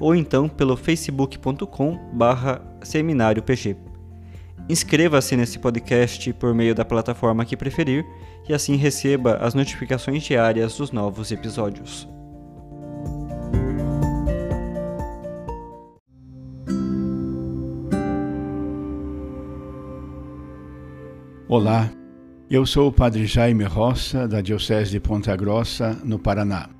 ou então pelo facebook.com barra seminário PG. Inscreva-se nesse podcast por meio da plataforma que preferir e assim receba as notificações diárias dos novos episódios. Olá, eu sou o Padre Jaime Roça, da Diocese de Ponta Grossa, no Paraná.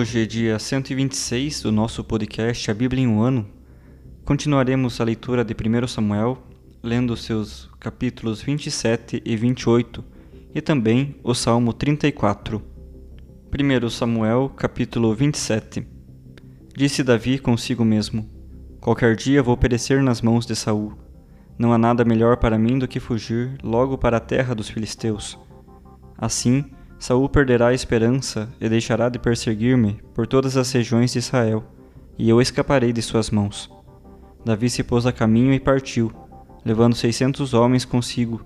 Hoje é dia 126 do nosso podcast A Bíblia em um Ano. Continuaremos a leitura de 1 Samuel, lendo seus capítulos 27 e 28 e também o Salmo 34. 1 Samuel, capítulo 27 Disse Davi consigo mesmo: Qualquer dia vou perecer nas mãos de Saul. Não há nada melhor para mim do que fugir logo para a terra dos filisteus. Assim, Saul perderá a esperança e deixará de perseguir-me por todas as regiões de Israel, e eu escaparei de suas mãos. Davi se pôs a caminho e partiu, levando seiscentos homens consigo,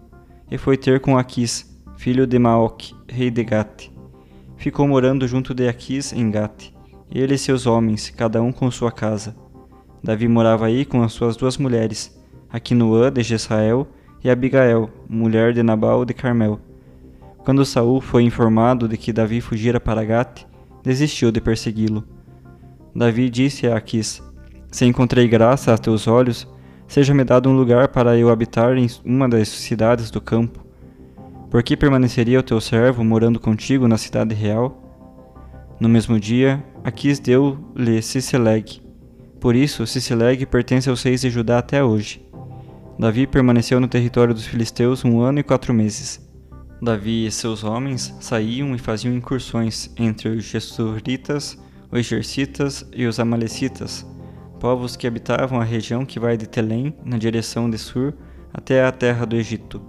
e foi ter com Aquis, filho de Maoc, rei de Gate. Ficou morando junto de Aquis em Gate, ele e seus homens, cada um com sua casa. Davi morava aí com as suas duas mulheres, Aquinoã de Jezrael e Abigael, mulher de Nabal de Carmel quando Saul foi informado de que Davi fugira para Gate, desistiu de persegui-lo. Davi disse a Aquis: Se encontrei graça a teus olhos, seja-me dado um lugar para eu habitar em uma das cidades do campo. Por que permaneceria o teu servo morando contigo na cidade real? No mesmo dia, Aquis deu-lhe Siseleg. Por isso, Siseleg pertence aos reis de Judá até hoje. Davi permaneceu no território dos filisteus um ano e quatro meses. Davi e seus homens saíam e faziam incursões entre os Gessuritas, os Jercitas e os Amalecitas, povos que habitavam a região que vai de Telém, na direção de Sur, até a terra do Egito.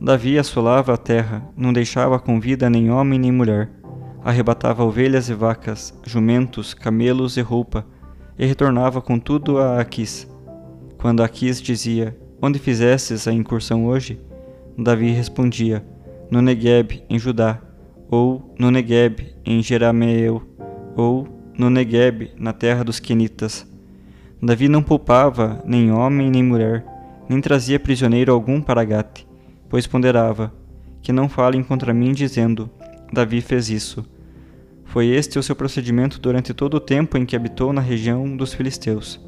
Davi assolava a terra, não deixava com vida nem homem nem mulher, arrebatava ovelhas e vacas, jumentos, camelos e roupa, e retornava com tudo a Aquis. Quando Aquis dizia: Onde fizestes a incursão hoje? Davi respondia: no Negueb, em Judá, ou no Negueb, em Jerameel, ou no Negueb, na terra dos Quenitas. Davi não poupava nem homem nem mulher, nem trazia prisioneiro algum para Gate, pois ponderava: que não falem contra mim, dizendo: Davi fez isso. Foi este o seu procedimento durante todo o tempo em que habitou na região dos filisteus.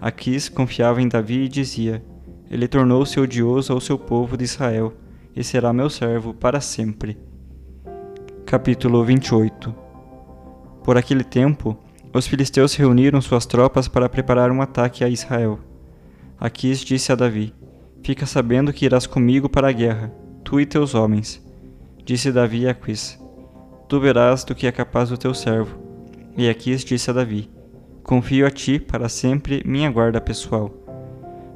Aquis confiava em Davi e dizia: Ele tornou-se odioso ao seu povo de Israel e será meu servo para sempre. Capítulo 28 Por aquele tempo, os filisteus reuniram suas tropas para preparar um ataque a Israel. Aquis disse a Davi: Fica sabendo que irás comigo para a guerra, tu e teus homens. Disse Davi a Aquis: Tu verás do que é capaz o teu servo. E Aquis disse a Davi: Confio a ti para sempre minha guarda pessoal.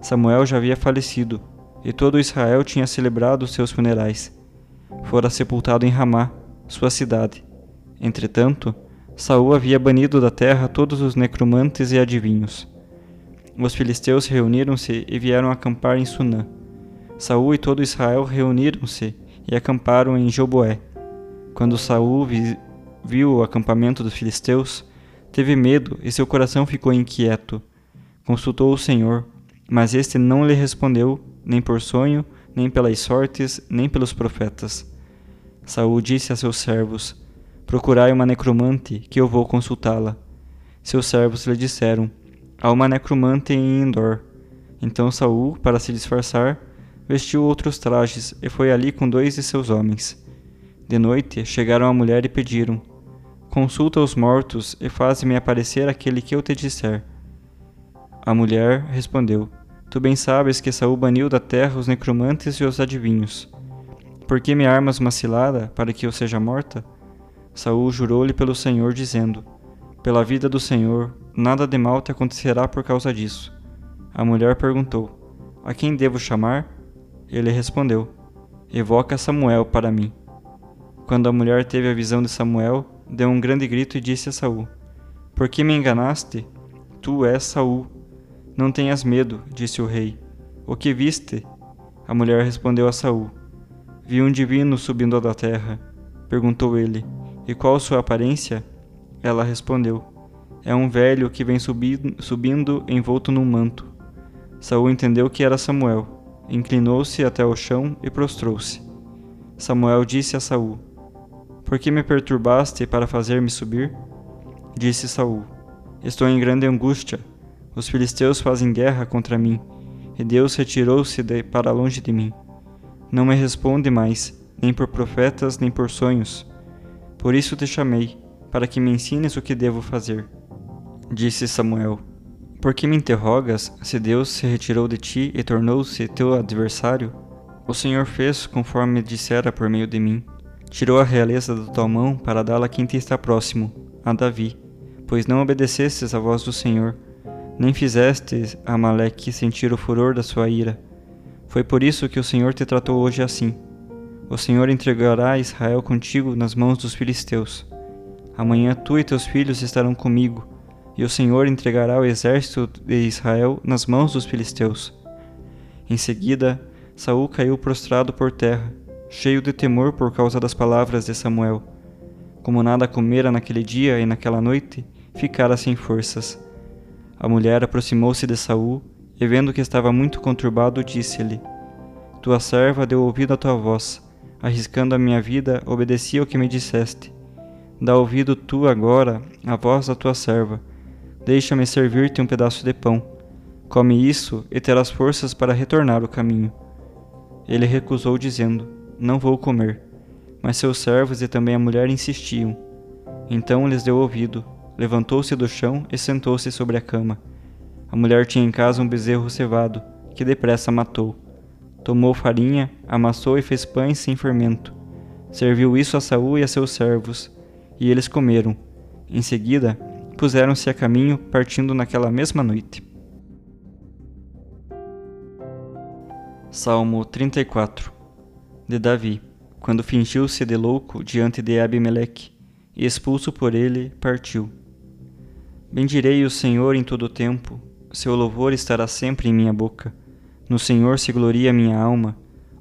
Samuel já havia falecido, e todo Israel tinha celebrado seus funerais. Fora sepultado em Ramá, sua cidade. Entretanto, Saul havia banido da terra todos os necromantes e adivinhos. Os filisteus reuniram-se e vieram acampar em Sunã. Saul e todo Israel reuniram-se e acamparam em Joboé. Quando Saul vi, viu o acampamento dos filisteus, teve medo e seu coração ficou inquieto. Consultou o Senhor, mas este não lhe respondeu, nem por sonho, nem pelas sortes, nem pelos profetas. Saul disse a seus servos: Procurai uma necromante, que eu vou consultá-la. Seus servos lhe disseram: Há uma necromante em Endor. Então Saul, para se disfarçar, vestiu outros trajes e foi ali com dois de seus homens. De noite chegaram a mulher e pediram: Consulta os mortos e faze-me aparecer aquele que eu te disser. A mulher respondeu: Tu bem sabes que Saul baniu da terra os necromantes e os adivinhos. Por que me armas uma cilada para que eu seja morta? Saul jurou-lhe pelo Senhor, dizendo: Pela vida do Senhor, nada de mal te acontecerá por causa disso. A mulher perguntou: A quem devo chamar? Ele respondeu: Evoca Samuel para mim. Quando a mulher teve a visão de Samuel, deu um grande grito e disse a Saul: Por que me enganaste? Tu és Saul. Não tenhas medo, disse o rei. O que viste? A mulher respondeu a Saul: Vi um divino subindo da terra. Perguntou ele: E qual sua aparência? Ela respondeu: É um velho que vem subindo, subindo envolto num manto. Saul entendeu que era Samuel inclinou-se até o chão e prostrou-se. Samuel disse a Saul: Por que me perturbaste para fazer-me subir? Disse Saul: Estou em grande angústia. Os filisteus fazem guerra contra mim, e Deus retirou-se para longe de mim. Não me responde mais, nem por profetas, nem por sonhos. Por isso te chamei, para que me ensines o que devo fazer. Disse Samuel: por que me interrogas se Deus se retirou de ti e tornou-se teu adversário? O Senhor fez conforme dissera por meio de mim. Tirou a realeza da tua mão para dá-la a quem te está próximo, a Davi, pois não obedecestes à voz do Senhor, nem fizestes a Amaleque sentir o furor da sua ira. Foi por isso que o Senhor te tratou hoje assim. O Senhor entregará Israel contigo nas mãos dos filisteus. Amanhã tu e teus filhos estarão comigo, e o Senhor entregará o exército de Israel nas mãos dos filisteus. Em seguida, Saul caiu prostrado por terra, cheio de temor por causa das palavras de Samuel. Como nada comera naquele dia e naquela noite, ficara sem forças. A mulher aproximou-se de Saul e vendo que estava muito conturbado, disse-lhe: Tua serva deu ouvido à tua voz, arriscando a minha vida, obedeci ao que me disseste. Dá ouvido tu agora à voz da tua serva Deixa-me servir-te um pedaço de pão. Come isso e terás forças para retornar o caminho. Ele recusou, dizendo: Não vou comer. Mas seus servos e também a mulher insistiam. Então lhes deu ouvido, levantou-se do chão e sentou-se sobre a cama. A mulher tinha em casa um bezerro cevado, que depressa matou. Tomou farinha, amassou e fez pães sem fermento. Serviu isso a Saul e a seus servos, e eles comeram. Em seguida, puseram-se a caminho, partindo naquela mesma noite. Salmo 34 De Davi, quando fingiu-se de louco diante de Abimeleque, e expulso por ele, partiu. Bendirei o Senhor em todo o tempo, seu louvor estará sempre em minha boca. No Senhor se gloria minha alma,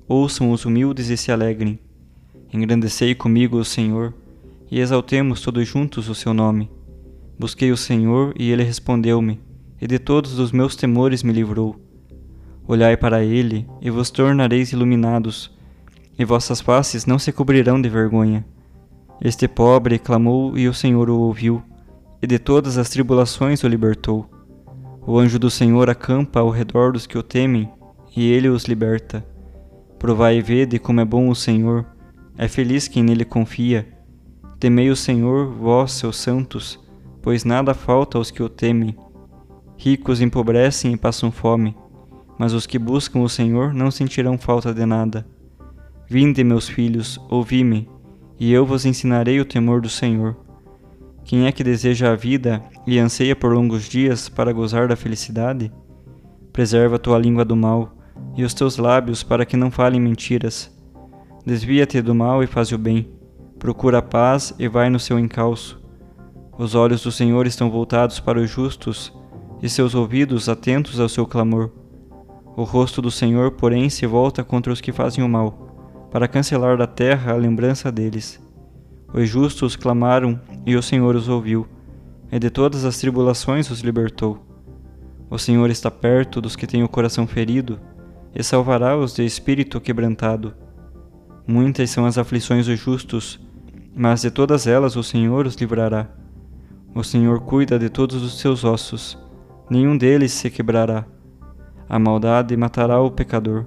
ouçam os humildes e se alegrem. Engrandecei comigo o Senhor, e exaltemos todos juntos o seu nome. Busquei o Senhor e ele respondeu-me, e de todos os meus temores me livrou. Olhai para ele, e vos tornareis iluminados, e vossas faces não se cobrirão de vergonha. Este pobre clamou e o Senhor o ouviu, e de todas as tribulações o libertou. O anjo do Senhor acampa ao redor dos que o temem, e ele os liberta. Provai e vede como é bom o Senhor, é feliz quem nele confia. Temei o Senhor, vós, seus santos, pois nada falta aos que o temem. Ricos empobrecem e passam fome, mas os que buscam o Senhor não sentirão falta de nada. Vinde, meus filhos, ouvi-me, e eu vos ensinarei o temor do Senhor. Quem é que deseja a vida e anseia por longos dias para gozar da felicidade? Preserva tua língua do mal e os teus lábios para que não falem mentiras. Desvia-te do mal e faz o bem. Procura a paz e vai no seu encalço. Os olhos do Senhor estão voltados para os justos e seus ouvidos atentos ao seu clamor. O rosto do Senhor, porém, se volta contra os que fazem o mal, para cancelar da terra a lembrança deles. Os justos clamaram e o Senhor os ouviu, e de todas as tribulações os libertou. O Senhor está perto dos que têm o coração ferido e salvará os de espírito quebrantado. Muitas são as aflições dos justos, mas de todas elas o Senhor os livrará. O Senhor cuida de todos os seus ossos, nenhum deles se quebrará. A maldade matará o pecador,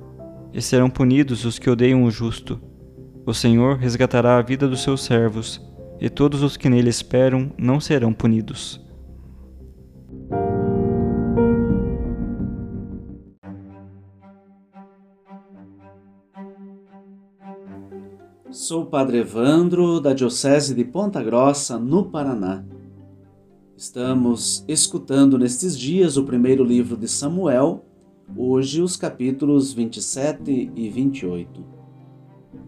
e serão punidos os que odeiam o justo. O Senhor resgatará a vida dos seus servos, e todos os que nele esperam não serão punidos. Sou o Padre Evandro, da Diocese de Ponta Grossa, no Paraná. Estamos escutando nestes dias o primeiro livro de Samuel, hoje os capítulos 27 e 28.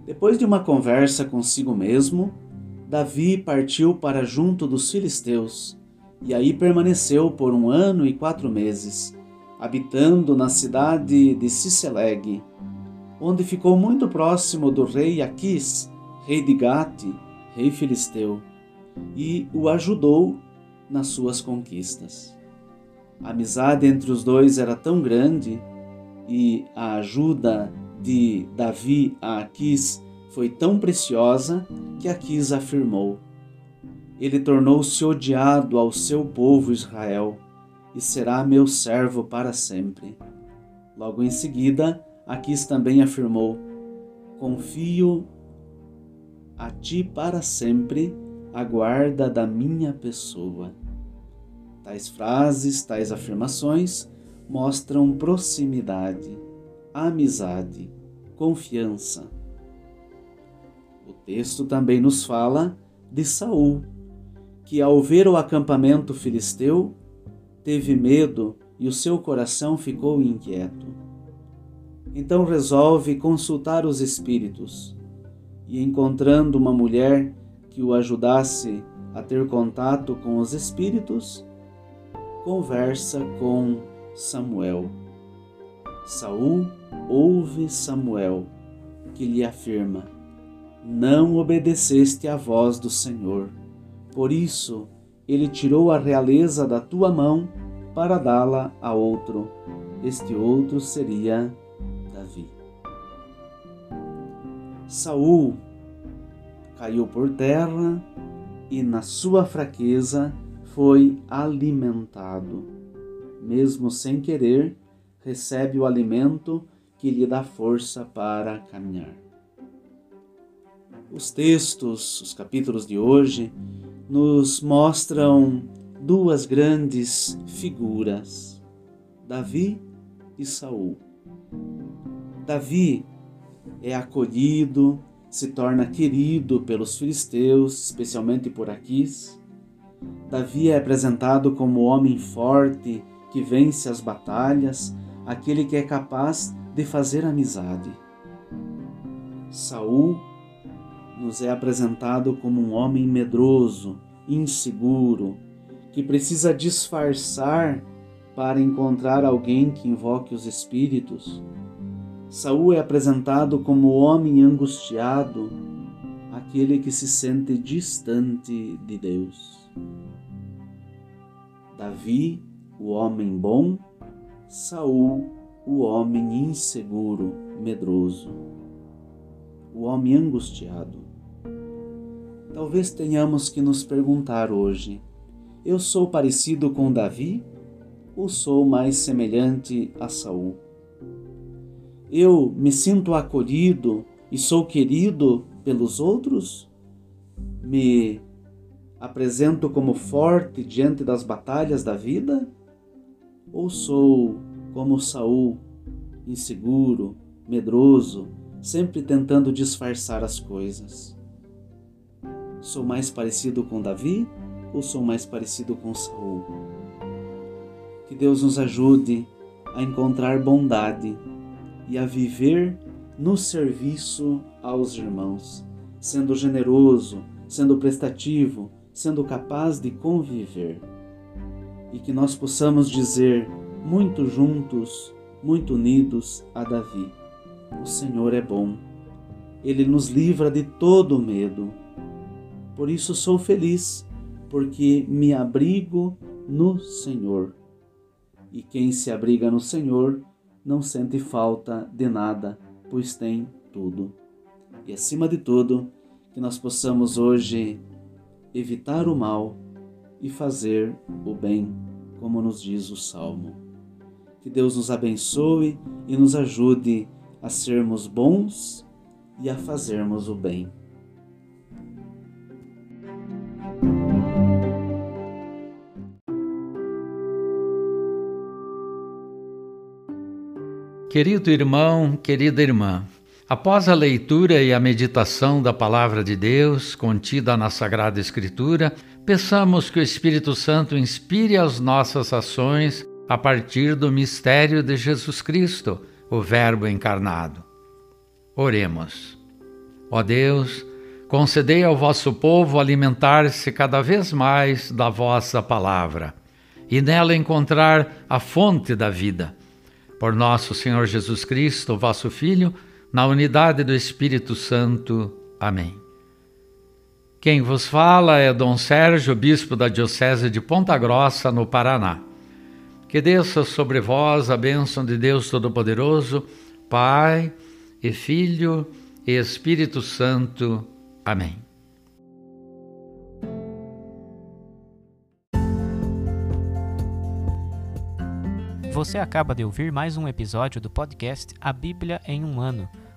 Depois de uma conversa consigo mesmo, Davi partiu para junto dos filisteus e aí permaneceu por um ano e quatro meses, habitando na cidade de Ciceleg, onde ficou muito próximo do rei Aquis, rei de Gate, rei filisteu, e o ajudou nas suas conquistas. A amizade entre os dois era tão grande e a ajuda de Davi a Aquis foi tão preciosa que Aquis afirmou: Ele tornou-se odiado ao seu povo Israel e será meu servo para sempre. Logo em seguida, Aquis também afirmou: Confio a ti para sempre a guarda da minha pessoa. Tais frases, tais afirmações mostram proximidade, amizade, confiança. O texto também nos fala de Saul, que ao ver o acampamento filisteu, teve medo e o seu coração ficou inquieto. Então resolve consultar os espíritos e, encontrando uma mulher que o ajudasse a ter contato com os espíritos, conversa com Samuel. Saul ouve Samuel, que lhe afirma: Não obedeceste à voz do Senhor. Por isso, ele tirou a realeza da tua mão para dá-la a outro. Este outro seria Davi. Saul caiu por terra e, na sua fraqueza, foi alimentado. Mesmo sem querer, recebe o alimento que lhe dá força para caminhar. Os textos, os capítulos de hoje, nos mostram duas grandes figuras, Davi e Saul. Davi é acolhido, se torna querido pelos filisteus, especialmente por Aquis. Davi é apresentado como homem forte que vence as batalhas, aquele que é capaz de fazer amizade. Saul nos é apresentado como um homem medroso, inseguro, que precisa disfarçar para encontrar alguém que invoque os espíritos Saul é apresentado como o homem angustiado, aquele que se sente distante de Deus. Davi, o homem bom, Saul, o homem inseguro, medroso, o homem angustiado. Talvez tenhamos que nos perguntar hoje: eu sou parecido com Davi ou sou mais semelhante a Saul? eu me sinto acolhido e sou querido pelos outros? Me apresento como forte diante das batalhas da vida? Ou sou como Saul, inseguro, medroso, sempre tentando disfarçar as coisas. Sou mais parecido com Davi ou sou mais parecido com Saul? Que Deus nos ajude a encontrar bondade e a viver no serviço aos irmãos, sendo generoso, sendo prestativo, sendo capaz de conviver. E que nós possamos dizer, muito juntos, muito unidos a Davi: O Senhor é bom, ele nos livra de todo medo. Por isso sou feliz, porque me abrigo no Senhor. E quem se abriga no Senhor não sente falta de nada, pois tem tudo. E acima de tudo, que nós possamos hoje evitar o mal e fazer o bem, como nos diz o Salmo. Que Deus nos abençoe e nos ajude a sermos bons e a fazermos o bem. Querido irmão, querida irmã, após a leitura e a meditação da Palavra de Deus contida na Sagrada Escritura, peçamos que o Espírito Santo inspire as nossas ações a partir do mistério de Jesus Cristo, o Verbo encarnado. Oremos. Ó Deus, concedei ao vosso povo alimentar-se cada vez mais da vossa palavra e nela encontrar a fonte da vida. Por nosso Senhor Jesus Cristo, vosso Filho, na unidade do Espírito Santo. Amém. Quem vos fala é Dom Sérgio, bispo da Diocese de Ponta Grossa, no Paraná. Que desça sobre vós a bênção de Deus Todo-Poderoso, Pai e Filho e Espírito Santo. Amém. Você acaba de ouvir mais um episódio do podcast A Bíblia em um Ano.